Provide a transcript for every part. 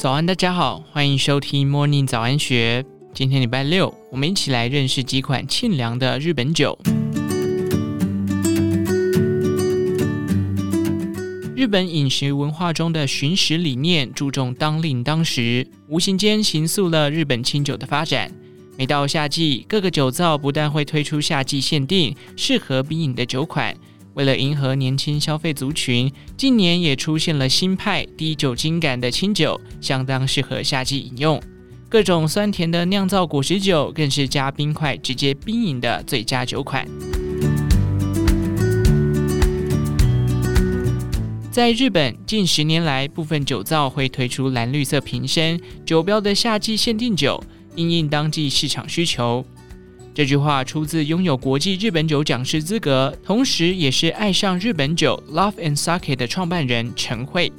早安，大家好，欢迎收听 Morning 早安学。今天礼拜六，我们一起来认识几款沁凉的日本酒。日本饮食文化中的寻食理念注重当令当时，无形间形塑了日本清酒的发展。每到夏季，各个酒造不但会推出夏季限定适合冰饮的酒款。为了迎合年轻消费族群，近年也出现了新派低酒精感的清酒，相当适合夏季饮用。各种酸甜的酿造果实酒更是加冰块直接冰饮的最佳酒款。在日本，近十年来，部分酒造会推出蓝绿色瓶身酒标的夏季限定酒，因应当季市场需求。这句话出自拥有国际日本酒讲师资格，同时也是爱上日本酒 Love and Sake 的创办人陈慧。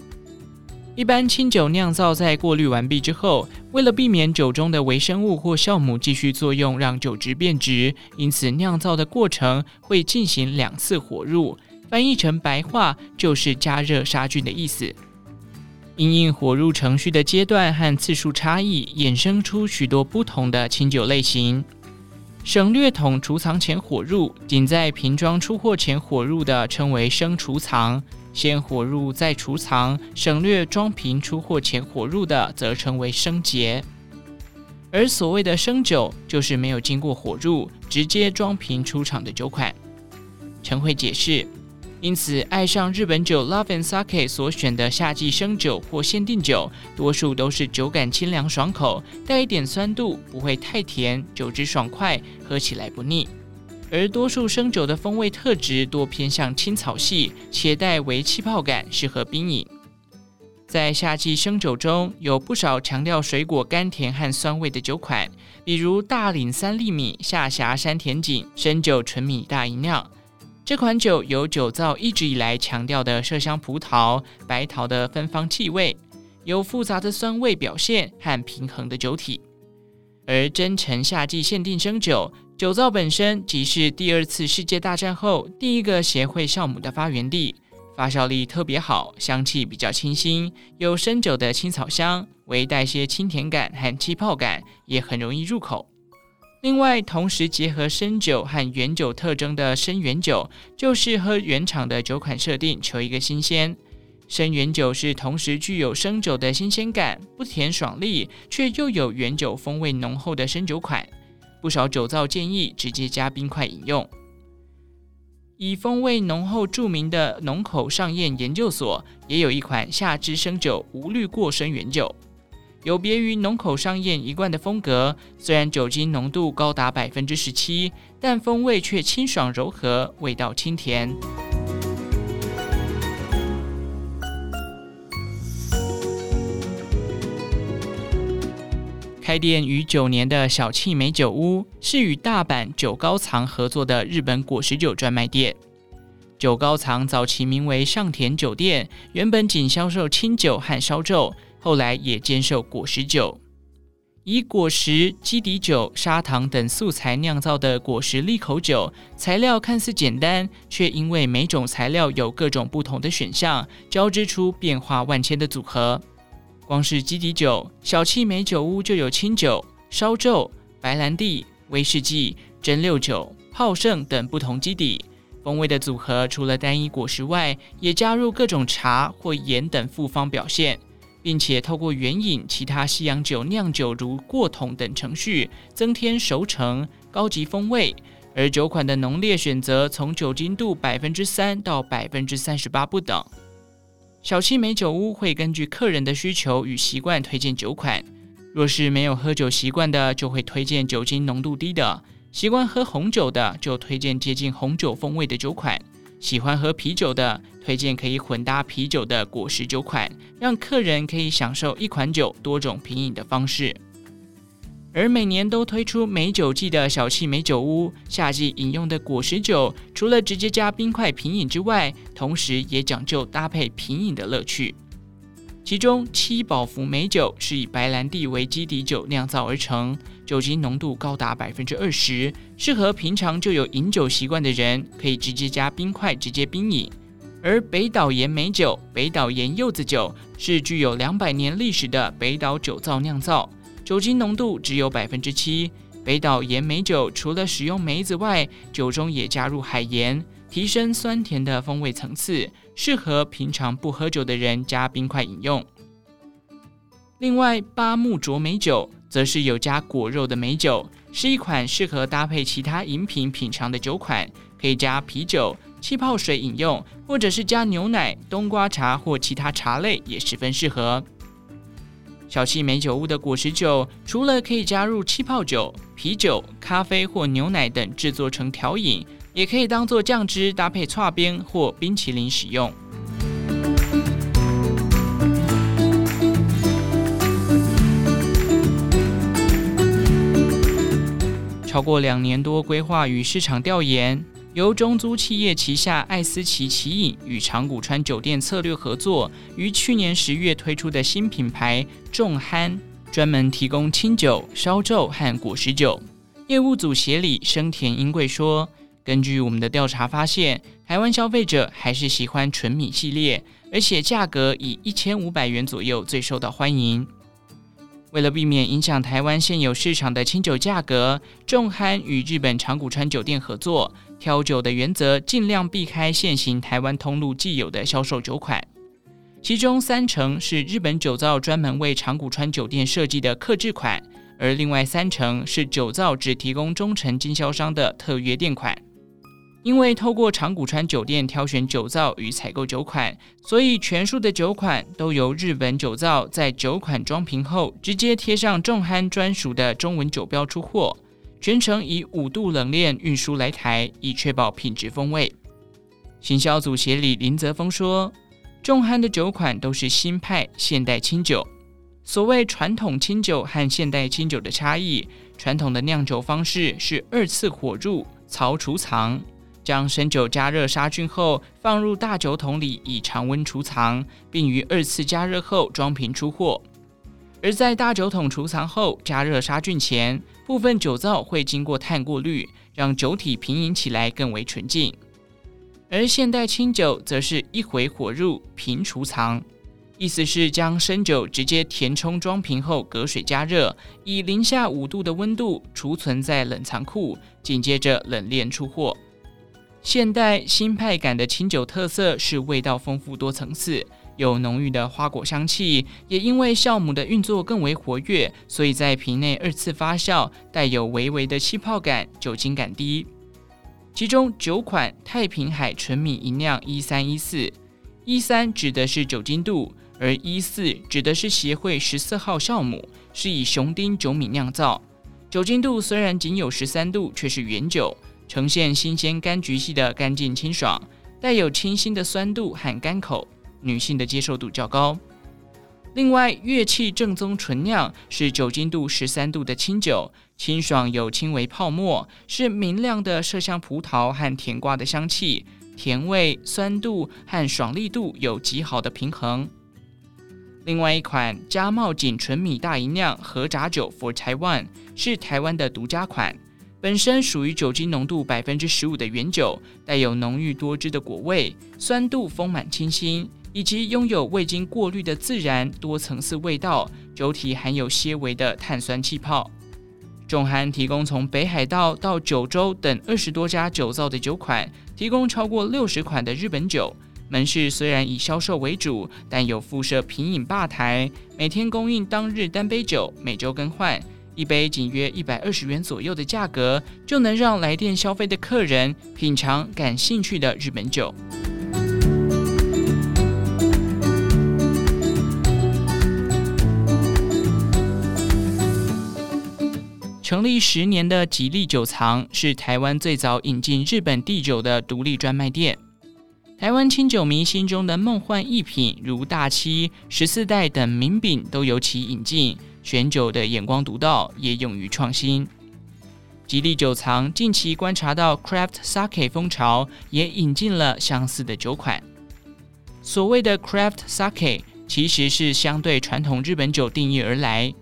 一般清酒酿造在过滤完毕之后，为了避免酒中的微生物或酵母继续作用让酒质变质，因此酿造的过程会进行两次火入，翻译成白话就是加热杀菌的意思。因应火入程序的阶段和次数差异，衍生出许多不同的清酒类型。省略桶储藏前火入，仅在瓶装出货前火入的称为生储藏；先火入再储藏，省略装瓶出货前火入的，则称为生结。而所谓的生酒，就是没有经过火入，直接装瓶出厂的酒款。陈慧解释。因此，爱上日本酒 Love and Sake 所选的夏季生酒或限定酒，多数都是酒感清凉爽口，带一点酸度，不会太甜，酒质爽快，喝起来不腻。而多数生酒的风味特质多偏向青草系，且带微气泡感，适合冰饮。在夏季生酒中，有不少强调水果甘甜和酸味的酒款，比如大岭三粒米、下辖山田锦、生酒纯米大吟酿。这款酒有酒造一直以来强调的麝香葡萄、白桃的芬芳气味，有复杂的酸味表现和平衡的酒体。而真诚夏季限定生酒，酒造本身即是第二次世界大战后第一个协会酵母的发源地，发酵力特别好，香气比较清新，有生酒的青草香，微带些清甜感和气泡感，也很容易入口。另外，同时结合生酒和原酒特征的生原酒，就是喝原厂的酒款设定，求一个新鲜。生原酒是同时具有生酒的新鲜感，不甜爽利，却又有原酒风味浓厚的生酒款。不少酒造建议直接加冰块饮用。以风味浓厚著名的浓口上宴研究所，也有一款夏之生酒无滤过生原酒。有别于浓口商宴一贯的风格，虽然酒精浓度高达百分之十七，但风味却清爽柔和，味道清甜。开店逾九年的小气美酒屋，是与大阪酒高藏合作的日本果实酒专卖店。酒高藏早期名为上田酒店，原本仅销售清酒和烧酎。后来也兼售果实酒，以果实、基底酒、砂糖等素材酿造的果实利口酒，材料看似简单，却因为每种材料有各种不同的选项，交织出变化万千的组合。光是基底酒，小气美酒屋就有清酒、烧酎、白兰地、威士忌、蒸馏酒、泡盛等不同基底。风味的组合除了单一果实外，也加入各种茶或盐等复方表现。并且透过原饮、其他西洋酒酿酒如过桶等程序，增添熟成、高级风味。而酒款的浓烈选择从酒精度百分之三到百分之三十八不等。小气美酒屋会根据客人的需求与习惯推荐酒款。若是没有喝酒习惯的，就会推荐酒精浓度低的；习惯喝红酒的，就推荐接近红酒风味的酒款。喜欢喝啤酒的，推荐可以混搭啤酒的果实酒款，让客人可以享受一款酒多种品饮的方式。而每年都推出美酒季的小气美酒屋，夏季饮用的果实酒，除了直接加冰块品饮之外，同时也讲究搭配品饮的乐趣。其中七宝福美酒是以白兰地为基底酒酿造而成，酒精浓度高达百分之二十，适合平常就有饮酒习惯的人，可以直接加冰块直接冰饮。而北岛岩美酒、北岛岩柚子酒是具有两百年历史的北岛酒造酿造，酒精浓度只有百分之七。北岛岩美酒除了使用梅子外，酒中也加入海盐，提升酸甜的风味层次，适合平常不喝酒的人加冰块饮用。另外，八木卓美酒则是有加果肉的美酒，是一款适合搭配其他饮品品尝的酒款，可以加啤酒。气泡水饮用，或者是加牛奶、冬瓜茶或其他茶类也十分适合。小气美酒屋的果实酒，除了可以加入气泡酒、啤酒、咖啡或牛奶等制作成调饮，也可以当做酱汁搭配剉冰或冰淇淋使用。超过两年多规划与市场调研。由中租企业旗下爱思奇奇饮与长谷川酒店策略合作，于去年十月推出的新品牌众酣，专门提供清酒、烧酎和果实酒。业务组协理生田英贵说：“根据我们的调查发现，台湾消费者还是喜欢纯米系列，而且价格以一千五百元左右最受到欢迎。”为了避免影响台湾现有市场的清酒价格，众酣与日本长谷川酒店合作，挑酒的原则尽量避开现行台湾通路既有的销售酒款，其中三成是日本酒造专门为长谷川酒店设计的客制款，而另外三成是酒造只提供中层经销商的特约店款。因为透过长谷川酒店挑选酒造与采购酒款，所以全数的酒款都由日本酒造在酒款装瓶后直接贴上众酣专属的中文酒标出货，全程以五度冷链运输来台，以确保品质风味。行销组协理林泽峰说：“众酣的酒款都是新派现代清酒。所谓传统清酒和现代清酒的差异，传统的酿酒方式是二次火入槽储藏。”将生酒加热杀菌后，放入大酒桶里以常温储藏，并于二次加热后装瓶出货。而在大酒桶储藏后加热杀菌前，部分酒糟会经过碳过滤，让酒体品饮起来更为纯净。而现代清酒则是一回火入瓶储藏，意思是将生酒直接填充装瓶后隔水加热，以零下五度的温度储存在冷藏库，紧接着冷链出货。现代新派感的清酒特色是味道丰富多层次，有浓郁的花果香气，也因为酵母的运作更为活跃，所以在瓶内二次发酵，带有微微的气泡感，酒精感低。其中酒款太平海纯米吟酿一三一四，一三指的是酒精度，而一四指的是协会十四号酵母，是以雄丁酒米酿造，酒精度虽然仅有十三度，却是原酒。呈现新鲜柑橘系的干净清爽，带有清新的酸度和甘口，女性的接受度较高。另外，乐器正宗纯酿是酒精度十三度的清酒，清爽有轻微泡沫，是明亮的麝香葡萄和甜瓜的香气，甜味、酸度和爽利度有极好的平衡。另外一款加茂锦纯米大吟酿和杂酒 for Taiwan 是台湾的独家款。本身属于酒精浓度百分之十五的原酒，带有浓郁多汁的果味，酸度丰满清新，以及拥有未经过滤的自然多层次味道。酒体含有些微的碳酸气泡。众酣提供从北海道到九州等二十多家酒造的酒款，提供超过六十款的日本酒。门市虽然以销售为主，但有附设品饮吧台，每天供应当日单杯酒，每周更换。一杯仅约一百二十元左右的价格，就能让来店消费的客人品尝感兴趣的日本酒。成立十年的吉利酒藏是台湾最早引进日本地酒的独立专卖店。台湾清酒迷心中的梦幻一品，如大七、十四代等名品，都由其引进。选酒的眼光独到，也勇于创新。吉利酒藏近期观察到 Craft Sake 风潮，也引进了相似的酒款。所谓的 Craft Sake，其实是相对传统日本酒定义而来。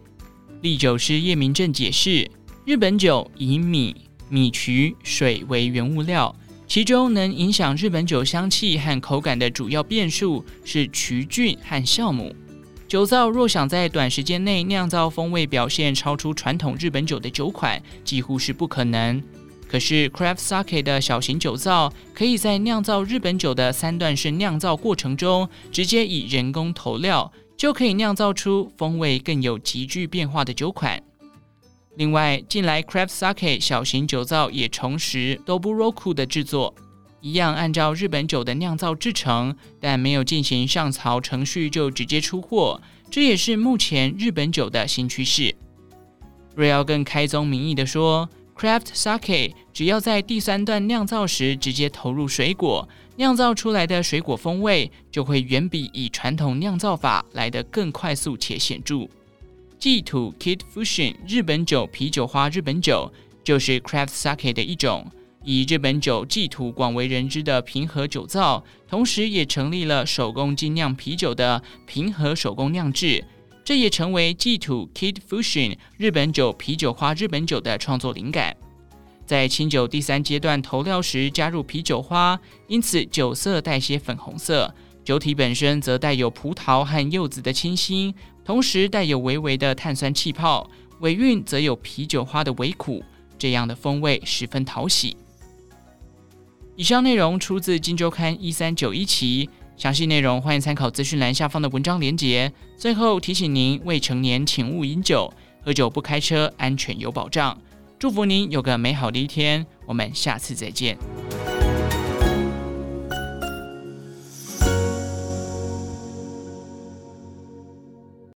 唎酒师叶明正解释，日本酒以米、米曲、水为原物料，其中能影响日本酒香气和口感的主要变数是曲菌和酵母。酒造若想在短时间内酿造风味表现超出传统日本酒的酒款，几乎是不可能。可是 Craft Sake 的小型酒造，可以在酿造日本酒的三段式酿造过程中，直接以人工投料，就可以酿造出风味更有急剧变化的酒款。另外，近来 Craft Sake 小型酒造也重拾 Doburoku 的制作。一样按照日本酒的酿造制成，但没有进行上槽程序就直接出货，这也是目前日本酒的新趋势。若要更开宗明义的说，Craft Sake 只要在第三段酿造时直接投入水果，酿造出来的水果风味就会远比以传统酿造法来得更快速且显著。祭土 Kid Fusion 日本酒啤酒花日本酒就是 Craft Sake 的一种。以日本酒祭土广为人知的平和酒造，同时也成立了手工精酿啤酒的平和手工酿制，这也成为祭土 Kid Fusion 日本酒啤酒花日本酒的创作灵感。在清酒第三阶段投料时加入啤酒花，因此酒色带些粉红色，酒体本身则带有葡萄和柚子的清新，同时带有微微的碳酸气泡，尾韵则有啤酒花的微苦，这样的风味十分讨喜。以上内容出自《金周刊》一三九一期，详细内容欢迎参考资讯栏下方的文章连结。最后提醒您：未成年请勿饮酒，喝酒不开车，安全有保障。祝福您有个美好的一天，我们下次再见。